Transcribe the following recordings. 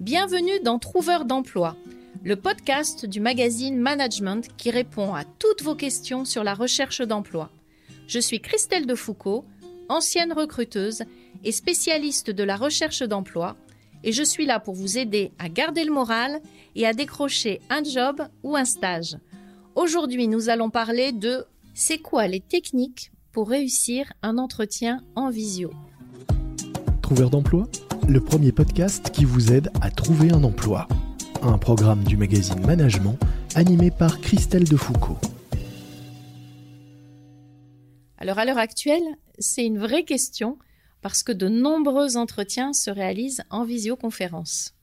Bienvenue dans Trouveur d'emploi, le podcast du magazine Management qui répond à toutes vos questions sur la recherche d'emploi. Je suis Christelle Defoucault, ancienne recruteuse et spécialiste de la recherche d'emploi, et je suis là pour vous aider à garder le moral et à décrocher un job ou un stage. Aujourd'hui, nous allons parler de c'est quoi les techniques pour réussir un entretien en visio. Trouveur d'emploi? Le premier podcast qui vous aide à trouver un emploi. Un programme du magazine Management animé par Christelle Defoucault. Alors à l'heure actuelle, c'est une vraie question parce que de nombreux entretiens se réalisent en visioconférence.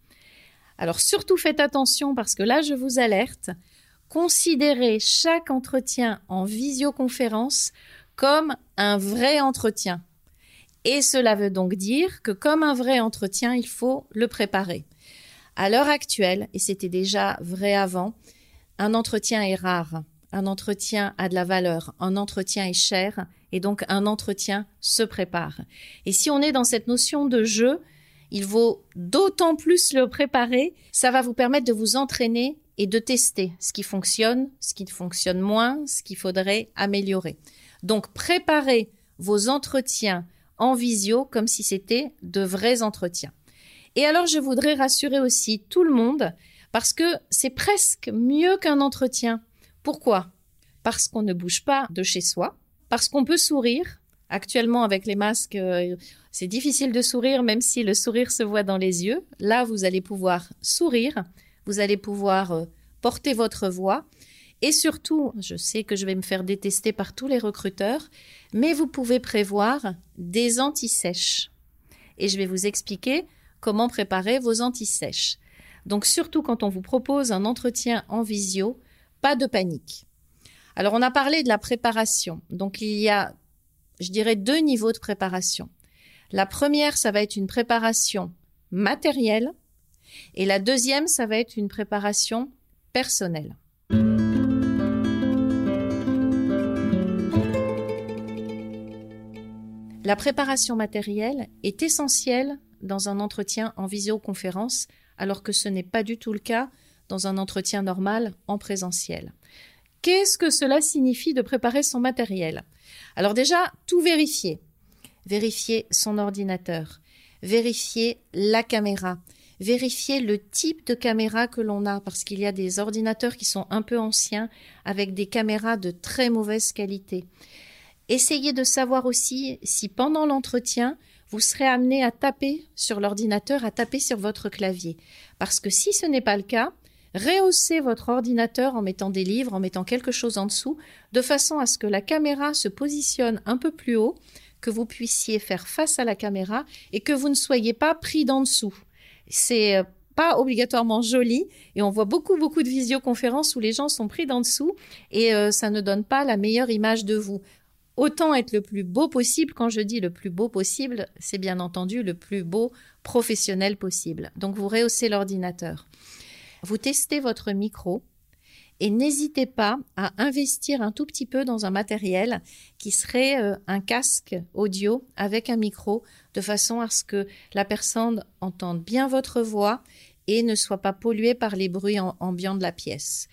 Alors surtout faites attention parce que là je vous alerte, considérez chaque entretien en visioconférence comme un vrai entretien. Et cela veut donc dire que comme un vrai entretien, il faut le préparer. À l'heure actuelle, et c'était déjà vrai avant, un entretien est rare, un entretien a de la valeur, un entretien est cher, et donc un entretien se prépare. Et si on est dans cette notion de jeu, il vaut d'autant plus le préparer, ça va vous permettre de vous entraîner et de tester ce qui fonctionne, ce qui fonctionne moins, ce qu'il faudrait améliorer. Donc préparez vos entretiens en visio comme si c'était de vrais entretiens. Et alors je voudrais rassurer aussi tout le monde parce que c'est presque mieux qu'un entretien. Pourquoi? Parce qu'on ne bouge pas de chez soi, parce qu'on peut sourire. Actuellement avec les masques, euh, c'est difficile de sourire même si le sourire se voit dans les yeux. Là, vous allez pouvoir sourire, vous allez pouvoir euh, porter votre voix et surtout, je sais que je vais me faire détester par tous les recruteurs, mais vous pouvez prévoir des antisèches. Et je vais vous expliquer comment préparer vos antisèches. Donc surtout quand on vous propose un entretien en visio, pas de panique. Alors on a parlé de la préparation. Donc il y a, je dirais, deux niveaux de préparation. La première, ça va être une préparation matérielle et la deuxième, ça va être une préparation personnelle. La préparation matérielle est essentielle dans un entretien en visioconférence, alors que ce n'est pas du tout le cas dans un entretien normal en présentiel. Qu'est-ce que cela signifie de préparer son matériel? Alors déjà, tout vérifier. Vérifier son ordinateur, vérifier la caméra, vérifier le type de caméra que l'on a, parce qu'il y a des ordinateurs qui sont un peu anciens avec des caméras de très mauvaise qualité. Essayez de savoir aussi si pendant l'entretien, vous serez amené à taper sur l'ordinateur, à taper sur votre clavier. Parce que si ce n'est pas le cas, rehaussez votre ordinateur en mettant des livres, en mettant quelque chose en dessous, de façon à ce que la caméra se positionne un peu plus haut, que vous puissiez faire face à la caméra et que vous ne soyez pas pris d'en dessous. C'est euh, pas obligatoirement joli et on voit beaucoup beaucoup de visioconférences où les gens sont pris d'en dessous et euh, ça ne donne pas la meilleure image de vous autant être le plus beau possible. Quand je dis le plus beau possible, c'est bien entendu le plus beau professionnel possible. Donc vous rehaussez l'ordinateur. Vous testez votre micro et n'hésitez pas à investir un tout petit peu dans un matériel qui serait euh, un casque audio avec un micro de façon à ce que la personne entende bien votre voix et ne soit pas polluée par les bruits ambiants de la pièce.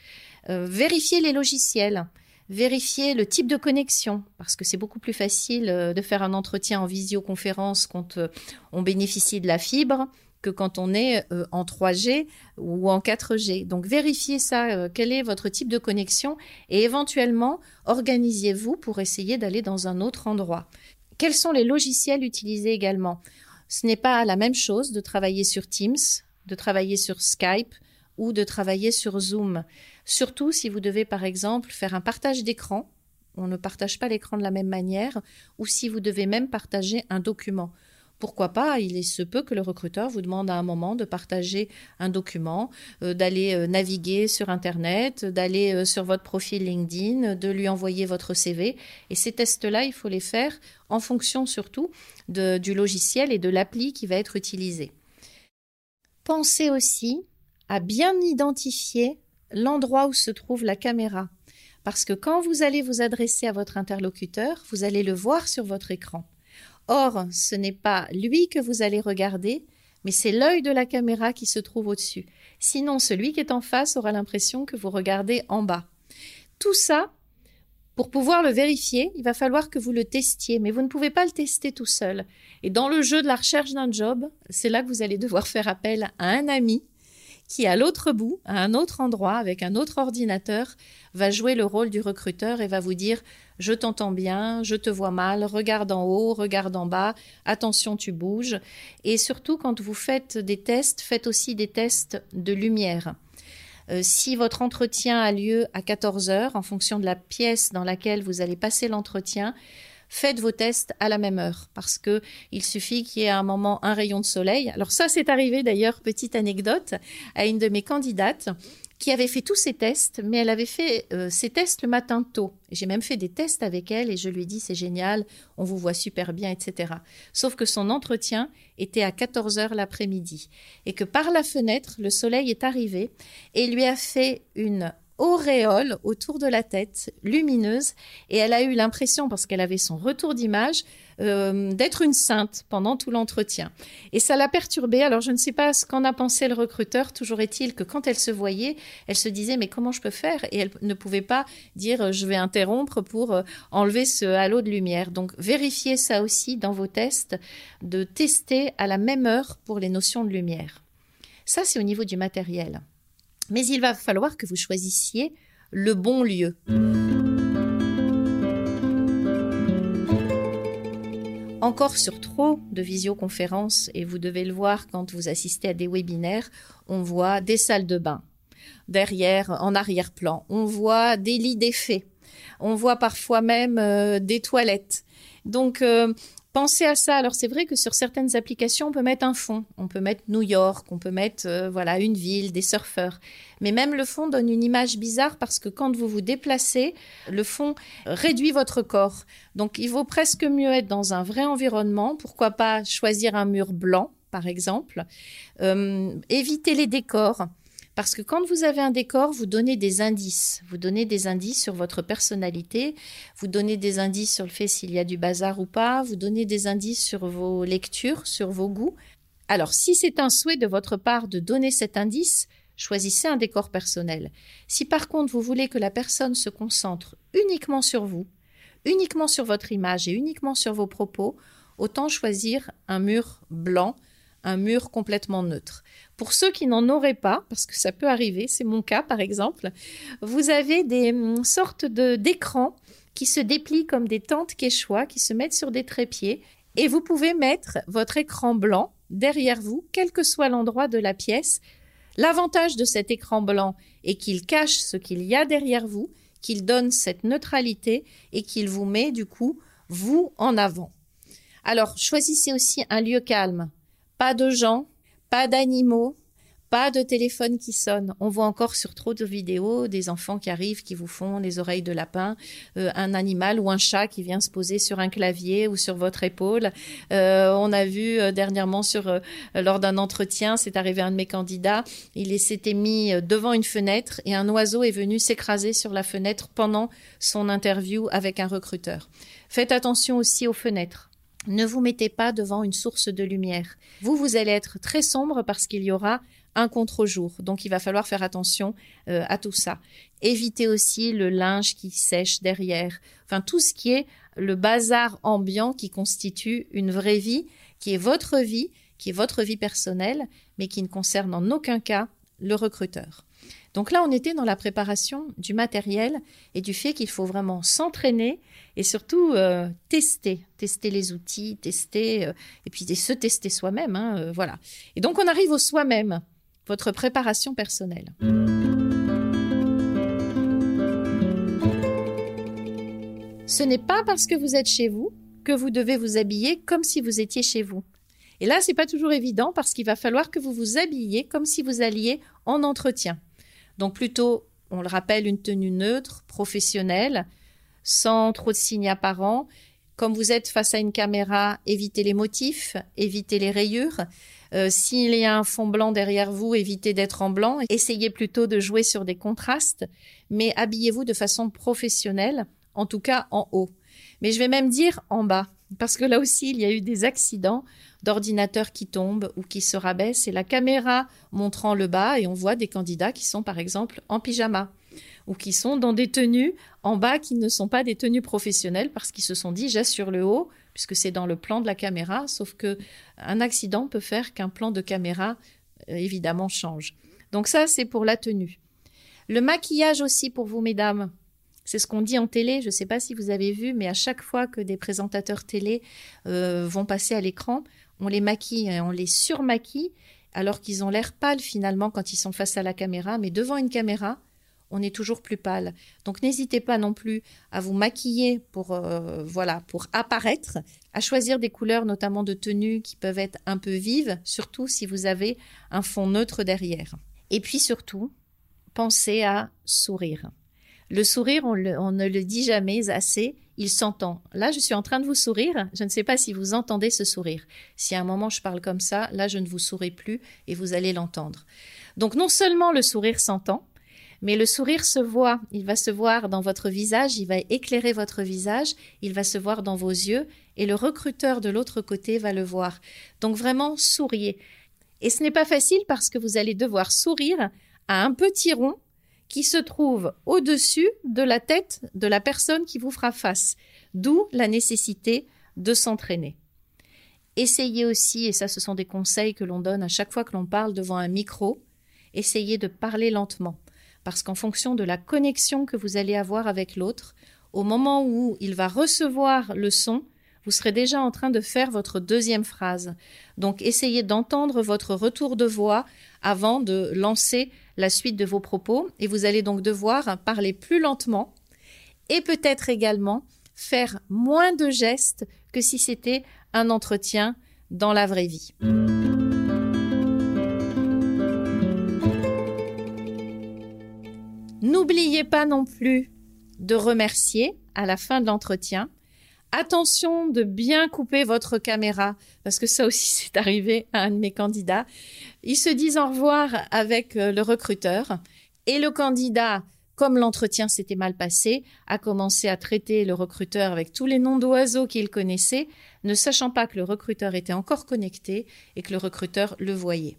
Euh, vérifiez les logiciels. Vérifier le type de connexion, parce que c'est beaucoup plus facile euh, de faire un entretien en visioconférence quand euh, on bénéficie de la fibre que quand on est euh, en 3G ou en 4G. Donc vérifiez ça, quel est votre type de connexion et éventuellement organisez-vous pour essayer d'aller dans un autre endroit. Quels sont les logiciels utilisés également? Ce n'est pas la même chose de travailler sur Teams, de travailler sur Skype ou de travailler sur Zoom. Surtout si vous devez par exemple faire un partage d'écran, on ne partage pas l'écran de la même manière, ou si vous devez même partager un document. Pourquoi pas? Il se peut que le recruteur vous demande à un moment de partager un document, euh, d'aller euh, naviguer sur Internet, d'aller euh, sur votre profil LinkedIn, de lui envoyer votre CV. Et ces tests-là, il faut les faire en fonction surtout du logiciel et de l'appli qui va être utilisé. Pensez aussi à bien identifier l'endroit où se trouve la caméra. Parce que quand vous allez vous adresser à votre interlocuteur, vous allez le voir sur votre écran. Or, ce n'est pas lui que vous allez regarder, mais c'est l'œil de la caméra qui se trouve au-dessus. Sinon, celui qui est en face aura l'impression que vous regardez en bas. Tout ça, pour pouvoir le vérifier, il va falloir que vous le testiez, mais vous ne pouvez pas le tester tout seul. Et dans le jeu de la recherche d'un job, c'est là que vous allez devoir faire appel à un ami qui, à l'autre bout, à un autre endroit, avec un autre ordinateur, va jouer le rôle du recruteur et va vous dire je t'entends bien, je te vois mal, regarde en haut, regarde en bas, attention tu bouges. Et surtout quand vous faites des tests, faites aussi des tests de lumière. Euh, si votre entretien a lieu à 14 heures, en fonction de la pièce dans laquelle vous allez passer l'entretien, faites vos tests à la même heure parce que il suffit qu'il y ait à un moment un rayon de soleil. Alors ça, c'est arrivé d'ailleurs, petite anecdote, à une de mes candidates qui avait fait tous ses tests, mais elle avait fait euh, ses tests le matin tôt. J'ai même fait des tests avec elle et je lui ai dit c'est génial, on vous voit super bien, etc. Sauf que son entretien était à 14 heures l'après-midi et que par la fenêtre, le soleil est arrivé et lui a fait une auréole autour de la tête, lumineuse, et elle a eu l'impression, parce qu'elle avait son retour d'image, euh, d'être une sainte pendant tout l'entretien. Et ça l'a perturbée. Alors je ne sais pas ce qu'en a pensé le recruteur. Toujours est-il que quand elle se voyait, elle se disait mais comment je peux faire? Et elle ne pouvait pas dire euh, je vais interrompre pour euh, enlever ce halo de lumière. Donc vérifiez ça aussi dans vos tests, de tester à la même heure pour les notions de lumière. Ça c'est au niveau du matériel. Mais il va falloir que vous choisissiez le bon lieu. Encore sur trop de visioconférences, et vous devez le voir quand vous assistez à des webinaires, on voit des salles de bain derrière, en arrière-plan, on voit des lits d'effets, on voit parfois même euh, des toilettes. Donc, euh, Pensez à ça. Alors c'est vrai que sur certaines applications, on peut mettre un fond, on peut mettre New York, on peut mettre euh, voilà une ville, des surfeurs. Mais même le fond donne une image bizarre parce que quand vous vous déplacez, le fond réduit votre corps. Donc il vaut presque mieux être dans un vrai environnement. Pourquoi pas choisir un mur blanc, par exemple. Euh, éviter les décors. Parce que quand vous avez un décor, vous donnez des indices. Vous donnez des indices sur votre personnalité, vous donnez des indices sur le fait s'il y a du bazar ou pas, vous donnez des indices sur vos lectures, sur vos goûts. Alors, si c'est un souhait de votre part de donner cet indice, choisissez un décor personnel. Si par contre vous voulez que la personne se concentre uniquement sur vous, uniquement sur votre image et uniquement sur vos propos, autant choisir un mur blanc, un mur complètement neutre. Pour ceux qui n'en auraient pas, parce que ça peut arriver, c'est mon cas par exemple, vous avez des hum, sortes de d'écrans qui se déplient comme des tentes quechua, qui se mettent sur des trépieds, et vous pouvez mettre votre écran blanc derrière vous, quel que soit l'endroit de la pièce. L'avantage de cet écran blanc est qu'il cache ce qu'il y a derrière vous, qu'il donne cette neutralité et qu'il vous met du coup vous en avant. Alors choisissez aussi un lieu calme, pas de gens, pas d'animaux, pas de téléphone qui sonne. On voit encore sur trop de vidéos des enfants qui arrivent, qui vous font les oreilles de lapin, euh, un animal ou un chat qui vient se poser sur un clavier ou sur votre épaule. Euh, on a vu euh, dernièrement sur lors d'un entretien, c'est arrivé un de mes candidats, il s'était mis devant une fenêtre et un oiseau est venu s'écraser sur la fenêtre pendant son interview avec un recruteur. Faites attention aussi aux fenêtres. Ne vous mettez pas devant une source de lumière. Vous, vous allez être très sombre parce qu'il y aura un contre-jour. Donc il va falloir faire attention euh, à tout ça. Évitez aussi le linge qui sèche derrière. Enfin tout ce qui est le bazar ambiant qui constitue une vraie vie, qui est votre vie, qui est votre vie personnelle, mais qui ne concerne en aucun cas le recruteur. Donc là, on était dans la préparation du matériel et du fait qu'il faut vraiment s'entraîner et surtout euh, tester, tester les outils, tester euh, et puis se tester soi-même. Hein, euh, voilà. Et donc on arrive au soi-même, votre préparation personnelle. Ce n'est pas parce que vous êtes chez vous que vous devez vous habiller comme si vous étiez chez vous. Et là, c'est pas toujours évident parce qu'il va falloir que vous vous habilliez comme si vous alliez en entretien. Donc plutôt, on le rappelle, une tenue neutre, professionnelle, sans trop de signes apparents. Comme vous êtes face à une caméra, évitez les motifs, évitez les rayures. Euh, s'il y a un fond blanc derrière vous, évitez d'être en blanc. Essayez plutôt de jouer sur des contrastes, mais habillez-vous de façon professionnelle, en tout cas en haut. Mais je vais même dire en bas. Parce que là aussi, il y a eu des accidents d'ordinateurs qui tombent ou qui se rabaissent et la caméra montrant le bas et on voit des candidats qui sont par exemple en pyjama ou qui sont dans des tenues en bas qui ne sont pas des tenues professionnelles parce qu'ils se sont dit j'assure le haut puisque c'est dans le plan de la caméra sauf que un accident peut faire qu'un plan de caméra euh, évidemment change. Donc ça c'est pour la tenue. Le maquillage aussi pour vous mesdames. C'est ce qu'on dit en télé. Je ne sais pas si vous avez vu, mais à chaque fois que des présentateurs télé euh, vont passer à l'écran, on les maquille, on les surmaquille, alors qu'ils ont l'air pâles finalement quand ils sont face à la caméra. Mais devant une caméra, on est toujours plus pâle. Donc n'hésitez pas non plus à vous maquiller pour euh, voilà pour apparaître, à choisir des couleurs notamment de tenues qui peuvent être un peu vives, surtout si vous avez un fond neutre derrière. Et puis surtout, pensez à sourire. Le sourire, on, ne le dit jamais assez, il s'entend. Là, je suis en train de vous sourire, je ne sais pas si vous entendez ce sourire. Si à un moment je parle comme ça, là, je ne vous souris plus et vous allez l'entendre. Donc non seulement le sourire s'entend, mais le sourire se voit, il va se voir dans votre visage, il va éclairer votre visage, il va se voir dans vos yeux, et le recruteur de l'autre côté va le voir. Donc vraiment, souriez. Et ce n'est pas facile parce que vous allez devoir sourire à un petit rond qui se trouve au-dessus de la tête de la personne qui vous fera face, d'où la nécessité de s'entraîner. Essayez aussi, et ça ce sont des conseils que l'on donne à chaque fois que l'on parle devant un micro, essayez de parler lentement, parce qu'en fonction de la connexion que vous allez avoir avec l'autre, au moment où il va recevoir le son, vous serez déjà en train de faire votre deuxième phrase. Donc essayez d'entendre votre retour de voix avant de lancer la suite de vos propos et vous allez donc devoir parler plus lentement et peut-être également faire moins de gestes que si c'était un entretien dans la vraie vie. N'oubliez pas non plus de remercier à la fin de l'entretien Attention de bien couper votre caméra, parce que ça aussi c'est arrivé à un de mes candidats. Ils se disent au revoir avec euh, le recruteur et le candidat, comme l'entretien s'était mal passé, a commencé à traiter le recruteur avec tous les noms d'oiseaux qu'il connaissait, ne sachant pas que le recruteur était encore connecté et que le recruteur le voyait.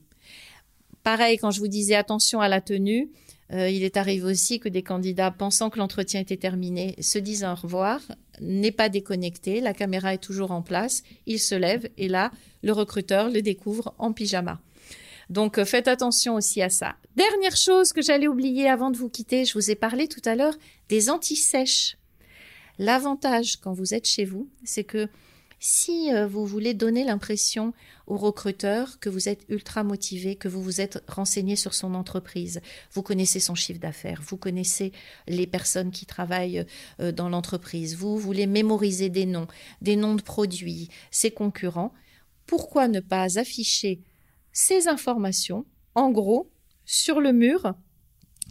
Pareil, quand je vous disais attention à la tenue, euh, il est arrivé aussi que des candidats, pensant que l'entretien était terminé, se disent au revoir, n'est pas déconnecté, la caméra est toujours en place, il se lève et là, le recruteur le découvre en pyjama. Donc euh, faites attention aussi à ça. Dernière chose que j'allais oublier avant de vous quitter, je vous ai parlé tout à l'heure des anti-sèches. L'avantage quand vous êtes chez vous, c'est que si euh, vous voulez donner l'impression au recruteur que vous êtes ultra motivé, que vous vous êtes renseigné sur son entreprise, vous connaissez son chiffre d'affaires, vous connaissez les personnes qui travaillent euh, dans l'entreprise, vous voulez mémoriser des noms, des noms de produits, ses concurrents, pourquoi ne pas afficher ces informations, en gros, sur le mur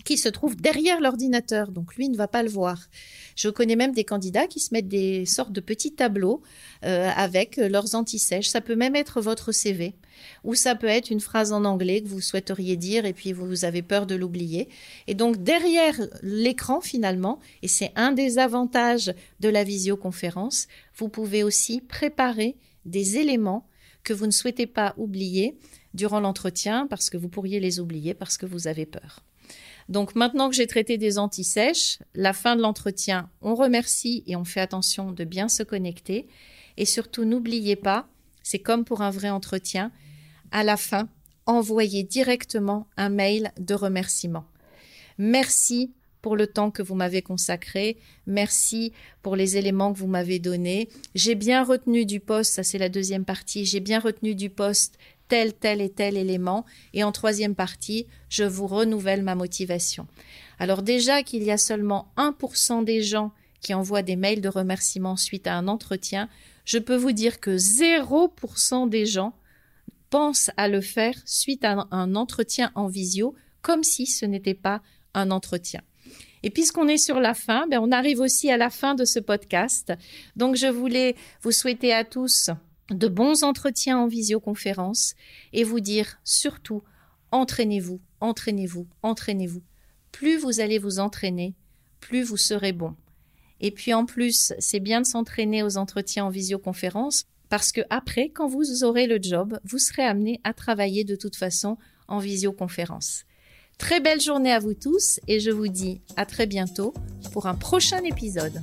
qui se trouve derrière l'ordinateur, donc lui ne va pas le voir. Je connais même des candidats qui se mettent des sortes de petits tableaux euh, avec leurs anti-sèches. Ça peut même être votre CV, ou ça peut être une phrase en anglais que vous souhaiteriez dire et puis vous avez peur de l'oublier. Et donc derrière l'écran finalement, et c'est un des avantages de la visioconférence, vous pouvez aussi préparer des éléments que vous ne souhaitez pas oublier durant l'entretien parce que vous pourriez les oublier parce que vous avez peur. Donc maintenant que j'ai traité des antisèches, la fin de l'entretien, on remercie et on fait attention de bien se connecter. Et surtout, n'oubliez pas, c'est comme pour un vrai entretien, à la fin, envoyez directement un mail de remerciement. Merci pour le temps que vous m'avez consacré. Merci pour les éléments que vous m'avez donnés. J'ai bien retenu du poste, ça c'est la deuxième partie, j'ai bien retenu du poste tel, tel et tel élément. Et en troisième partie, je vous renouvelle ma motivation. Alors déjà qu'il y a seulement 1% des gens qui envoient des mails de remerciement suite à un entretien, je peux vous dire que 0% des gens pensent à le faire suite à un entretien en visio, comme si ce n'était pas un entretien. Et puisqu'on est sur la fin, ben on arrive aussi à la fin de ce podcast. Donc je voulais vous souhaiter à tous de bons entretiens en visioconférence et vous dire surtout entraînez-vous, entraînez-vous, entraînez-vous. Plus vous allez vous entraîner, plus vous serez bon. Et puis en plus, c'est bien de s'entraîner aux entretiens en visioconférence parce que après, quand vous aurez le job, vous serez amené à travailler de toute façon en visioconférence. Très belle journée à vous tous et je vous dis à très bientôt pour un prochain épisode.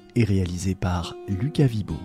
et réalisé par Lucas Vibo.